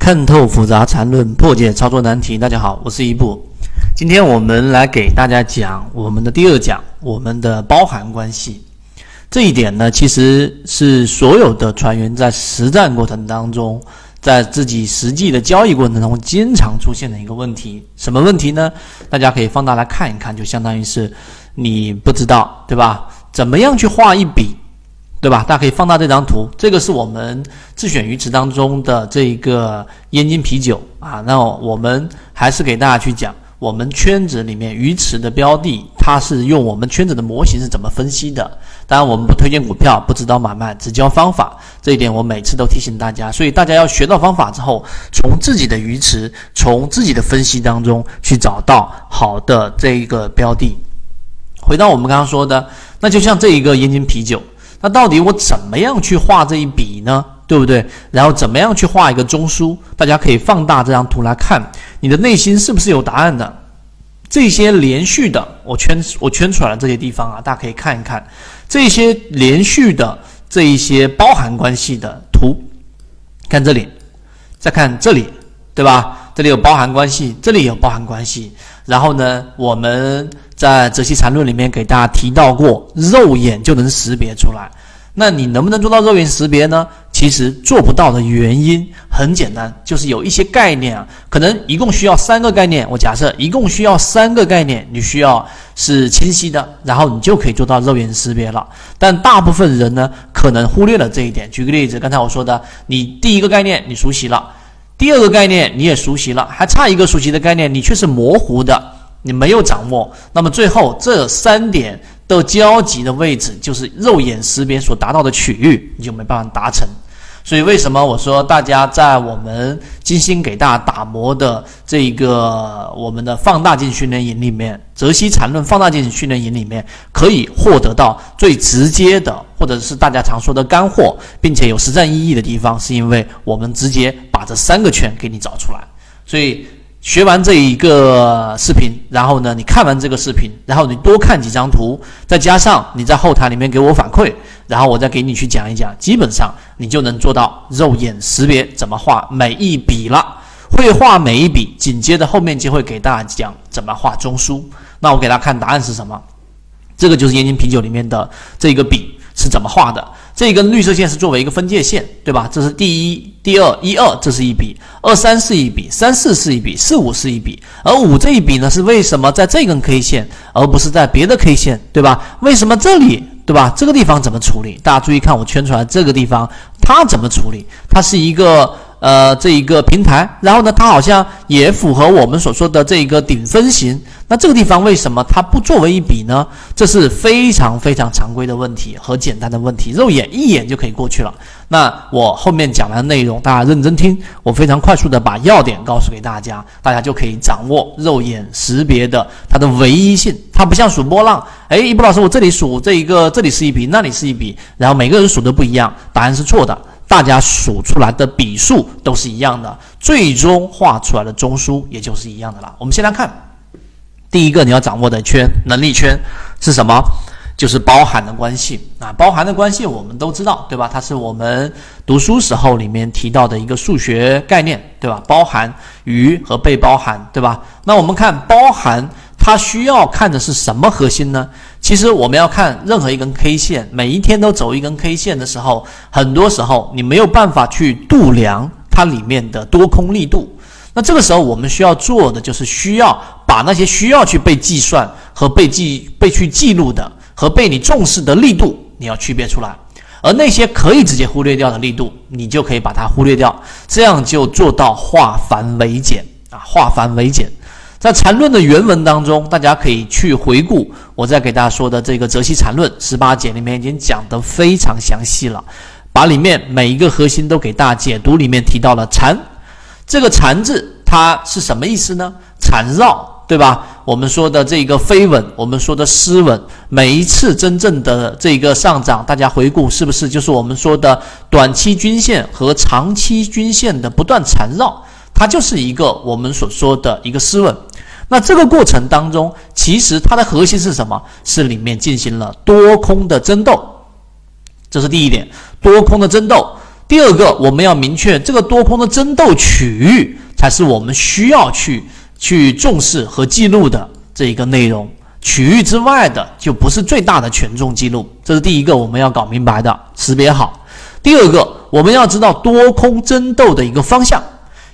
看透复杂缠论，破解操作难题。大家好，我是一步。今天我们来给大家讲我们的第二讲，我们的包含关系。这一点呢，其实是所有的船员在实战过程当中，在自己实际的交易过程当中经常出现的一个问题。什么问题呢？大家可以放大来看一看，就相当于是你不知道，对吧？怎么样去画一笔？对吧？大家可以放大这张图，这个是我们自选鱼池当中的这一个燕京啤酒啊。那我们还是给大家去讲，我们圈子里面鱼池的标的，它是用我们圈子的模型是怎么分析的。当然，我们不推荐股票，不指导买卖，只教方法。这一点我每次都提醒大家。所以大家要学到方法之后，从自己的鱼池，从自己的分析当中去找到好的这一个标的。回到我们刚刚说的，那就像这一个燕京啤酒。那到底我怎么样去画这一笔呢？对不对？然后怎么样去画一个中枢？大家可以放大这张图来看，你的内心是不是有答案的？这些连续的，我圈我圈出来的这些地方啊，大家可以看一看这些连续的这一些包含关系的图。看这里，再看这里，对吧？这里有包含关系，这里有包含关系。然后呢，我们。在《泽西禅论》里面给大家提到过，肉眼就能识别出来。那你能不能做到肉眼识别呢？其实做不到的原因很简单，就是有一些概念啊，可能一共需要三个概念。我假设一共需要三个概念，你需要是清晰的，然后你就可以做到肉眼识别了。但大部分人呢，可能忽略了这一点。举个例子，刚才我说的，你第一个概念你熟悉了，第二个概念你也熟悉了，还差一个熟悉的概念，你却是模糊的。你没有掌握，那么最后这三点的交集的位置，就是肉眼识别所达到的区域，你就没办法达成。所以为什么我说大家在我们精心给大家打磨的这一个我们的放大镜训练营里面，泽西缠论放大镜训练营里面，可以获得到最直接的，或者是大家常说的干货，并且有实战意义的地方，是因为我们直接把这三个圈给你找出来，所以。学完这一个视频，然后呢，你看完这个视频，然后你多看几张图，再加上你在后台里面给我反馈，然后我再给你去讲一讲，基本上你就能做到肉眼识别怎么画每一笔了。会画每一笔，紧接着后面就会给大家讲怎么画中枢。那我给大家看答案是什么？这个就是燕京啤酒里面的这个笔是怎么画的。这根绿色线是作为一个分界线，对吧？这是第一、第二，一二，这是一笔，二三是一笔，三四是一笔，四五是一笔，而五这一笔呢，是为什么在这根 K 线，而不是在别的 K 线，对吧？为什么这里，对吧？这个地方怎么处理？大家注意看，我圈出来这个地方，它怎么处理？它是一个。呃，这一个平台，然后呢，它好像也符合我们所说的这一个顶分型。那这个地方为什么它不作为一笔呢？这是非常非常常规的问题和简单的问题，肉眼一眼就可以过去了。那我后面讲的内容，大家认真听，我非常快速的把要点告诉给大家，大家就可以掌握肉眼识别的它的唯一性。它不像数波浪，哎，一波老师，我这里数这一个，这里是一笔，那里是一笔，然后每个人数的不一样，答案是错的。大家数出来的笔数都是一样的，最终画出来的中枢也就是一样的了。我们先来看第一个你要掌握的圈能力圈是什么？就是包含的关系啊。包含的关系我们都知道，对吧？它是我们读书时候里面提到的一个数学概念，对吧？包含与和被包含，对吧？那我们看包含。它需要看的是什么核心呢？其实我们要看任何一根 K 线，每一天都走一根 K 线的时候，很多时候你没有办法去度量它里面的多空力度。那这个时候我们需要做的就是需要把那些需要去被计算和被记被去记录的和被你重视的力度，你要区别出来。而那些可以直接忽略掉的力度，你就可以把它忽略掉，这样就做到化繁为简啊，化繁为简。在缠论的原文当中，大家可以去回顾我在给大家说的这个泽西缠论十八节里面已经讲得非常详细了，把里面每一个核心都给大家解读。里面提到了缠这个缠字，它是什么意思呢？缠绕，对吧？我们说的这个飞稳，我们说的失稳，每一次真正的这个上涨，大家回顾是不是就是我们说的短期均线和长期均线的不断缠绕？它就是一个我们所说的一个失稳。那这个过程当中，其实它的核心是什么？是里面进行了多空的争斗，这是第一点。多空的争斗，第二个，我们要明确这个多空的争斗区域才是我们需要去去重视和记录的这一个内容。区域之外的就不是最大的权重记录。这是第一个我们要搞明白的，识别好。第二个，我们要知道多空争斗的一个方向。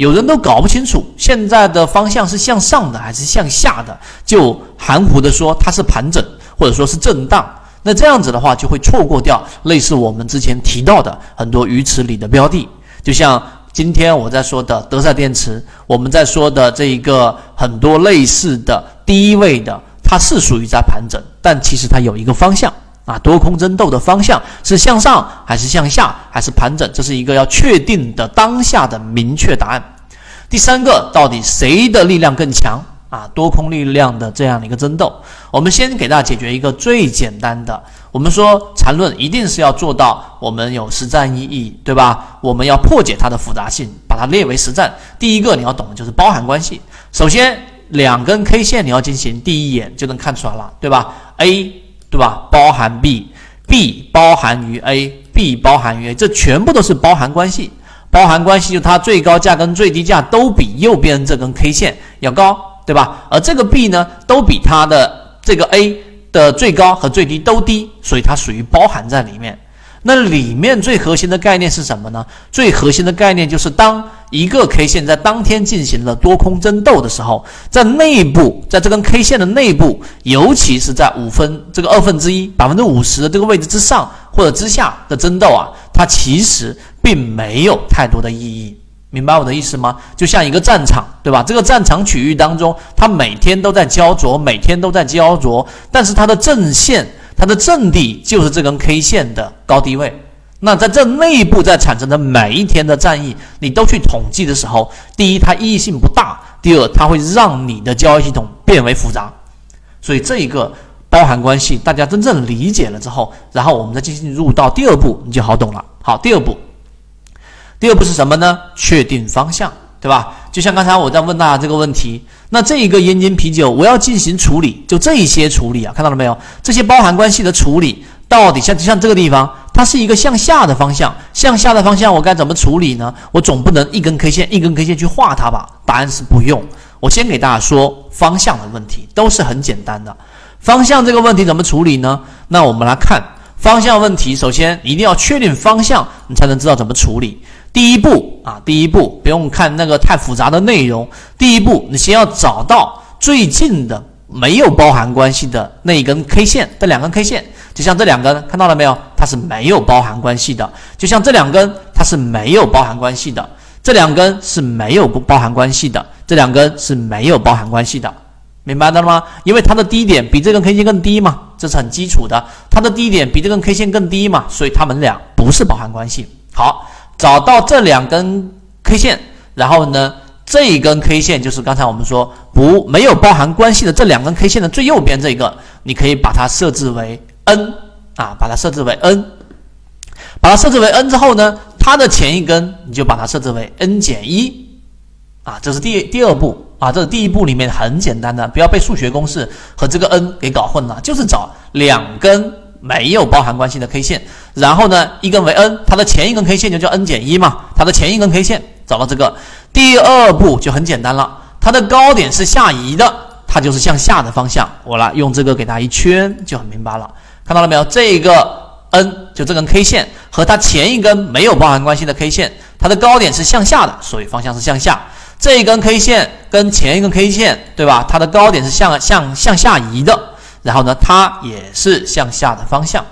有人都搞不清楚现在的方向是向上的还是向下的，就含糊的说它是盘整或者说是震荡。那这样子的话，就会错过掉类似我们之前提到的很多鱼池里的标的，就像今天我在说的德赛电池，我们在说的这一个很多类似的低位的，它是属于在盘整，但其实它有一个方向啊，多空争斗的方向是向上还是向下还是盘整，这是一个要确定的当下的明确答案。第三个，到底谁的力量更强？啊，多空力量的这样的一个争斗，我们先给大家解决一个最简单的。我们说缠论一定是要做到我们有实战意义，对吧？我们要破解它的复杂性，把它列为实战。第一个你要懂的就是包含关系。首先，两根 K 线你要进行第一眼就能看出来了，对吧？A 对吧？包含 B，B 包含于 A，B 包含于 A，这全部都是包含关系。包含关系就它最高价跟最低价都比右边这根 K 线要高。对吧？而这个 B 呢，都比它的这个 A 的最高和最低都低，所以它属于包含在里面。那里面最核心的概念是什么呢？最核心的概念就是，当一个 K 线在当天进行了多空争斗的时候，在内部，在这根 K 线的内部，尤其是在五分这个二分之一百分之五十的这个位置之上或者之下的争斗啊，它其实并没有太多的意义。明白我的意思吗？就像一个战场，对吧？这个战场区域当中，它每天都在焦灼，每天都在焦灼，但是它的阵线、它的阵地就是这根 K 线的高低位。那在这内部在产生的每一天的战役，你都去统计的时候，第一，它意义性不大；第二，它会让你的交易系统变为复杂。所以这一个包含关系，大家真正理解了之后，然后我们再进行入到第二步，你就好懂了。好，第二步。第二步是什么呢？确定方向，对吧？就像刚才我在问大家这个问题，那这一个燕京啤酒我要进行处理，就这一些处理啊，看到了没有？这些包含关系的处理，到底像像这个地方，它是一个向下的方向，向下的方向我该怎么处理呢？我总不能一根 K 线一根 K 线去画它吧？答案是不用。我先给大家说方向的问题，都是很简单的。方向这个问题怎么处理呢？那我们来看方向问题，首先一定要确定方向，你才能知道怎么处理。第一步啊，第一步不用看那个太复杂的内容。第一步，你先要找到最近的没有包含关系的那一根 K 线，这两根 K 线，就像这两根，看到了没有？它是没有包含关系的。就像这两根，它是没有包含关系的。这两根是没有不包含关系的。这两根是没有包含关系的，明白了吗？因为它的低点比这根 K 线更低嘛，这是很基础的。它的低点比这根 K 线更低嘛，所以它们俩不是包含关系。好。找到这两根 K 线，然后呢，这一根 K 线就是刚才我们说不没有包含关系的这两根 K 线的最右边这一个，你可以把它设置为 N 啊，把它设置为 N，把它设置为 N 之后呢，它的前一根你就把它设置为 N 减一啊，这是第第二步啊，这是第一步里面很简单的，不要被数学公式和这个 N 给搞混了，就是找两根。没有包含关系的 K 线，然后呢，一根为 N，它的前一根 K 线就叫 N 减一嘛，它的前一根 K 线找到这个，第二步就很简单了，它的高点是下移的，它就是向下的方向，我来用这个给它一圈就很明白了，看到了没有？这个 N 就这根 K 线和它前一根没有包含关系的 K 线，它的高点是向下的，所以方向是向下。这一根 K 线跟前一根 K 线，对吧？它的高点是向向向下移的。然后呢，它也是向下的方向，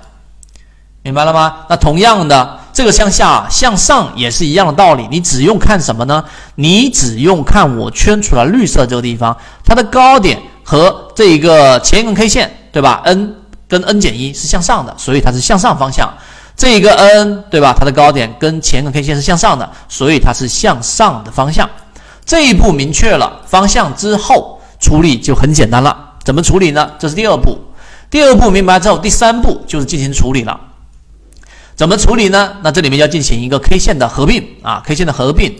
明白了吗？那同样的，这个向下向上也是一样的道理。你只用看什么呢？你只用看我圈出来绿色这个地方，它的高点和这一个前一根 K 线，对吧？N 跟 N 减一是向上的，所以它是向上方向。这一个 N 对吧？它的高点跟前一根 K 线是向上的，所以它是向上的方向。这一步明确了方向之后，处理就很简单了。怎么处理呢？这是第二步。第二步明白之后，第三步就是进行处理了。怎么处理呢？那这里面要进行一个 K 线的合并啊，K 线的合并。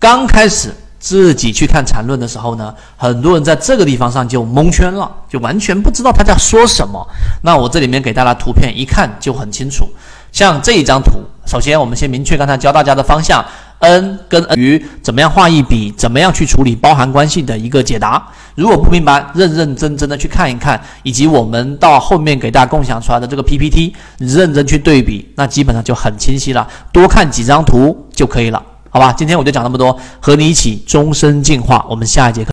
刚开始自己去看缠论的时候呢，很多人在这个地方上就蒙圈了，就完全不知道他在说什么。那我这里面给大家图片一看就很清楚。像这一张图，首先我们先明确刚才教大家的方向，n 跟 n 于怎么样画一笔，怎么样去处理包含关系的一个解答。如果不明白，认认真真的去看一看，以及我们到后面给大家共享出来的这个 PPT，认真去对比，那基本上就很清晰了。多看几张图就可以了，好吧？今天我就讲那么多，和你一起终身进化。我们下一节课。